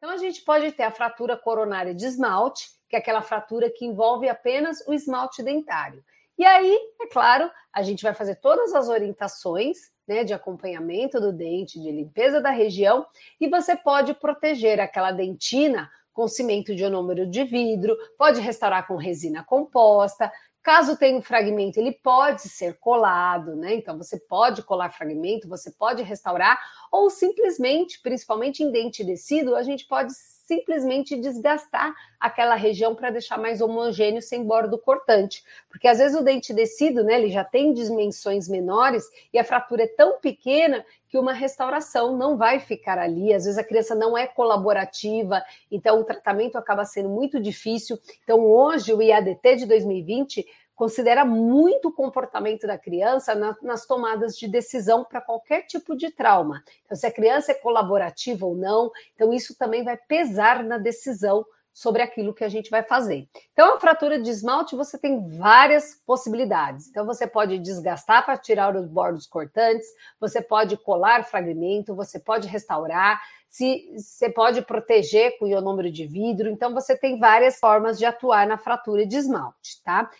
Então a gente pode ter a fratura coronária de esmalte, que é aquela fratura que envolve apenas o esmalte dentário. E aí, é claro, a gente vai fazer todas as orientações né, de acompanhamento do dente, de limpeza da região, e você pode proteger aquela dentina com cimento de ionômero de vidro, pode restaurar com resina composta. Caso tenha um fragmento, ele pode ser colado, né? Então você pode colar fragmento, você pode restaurar, ou simplesmente, principalmente em dente descido, a gente pode simplesmente desgastar aquela região para deixar mais homogêneo sem bordo cortante. Porque às vezes o dente descido, né, ele já tem dimensões menores e a fratura é tão pequena que uma restauração não vai ficar ali. Às vezes a criança não é colaborativa, então o tratamento acaba sendo muito difícil. Então hoje o IADT de 2020 considera muito o comportamento da criança na, nas tomadas de decisão para qualquer tipo de trauma. Então, se a criança é colaborativa ou não, então isso também vai pesar na decisão sobre aquilo que a gente vai fazer. Então, a fratura de esmalte você tem várias possibilidades. Então, você pode desgastar para tirar os bordos cortantes, você pode colar fragmento, você pode restaurar, se você pode proteger com ionômero de vidro. Então, você tem várias formas de atuar na fratura de esmalte, tá?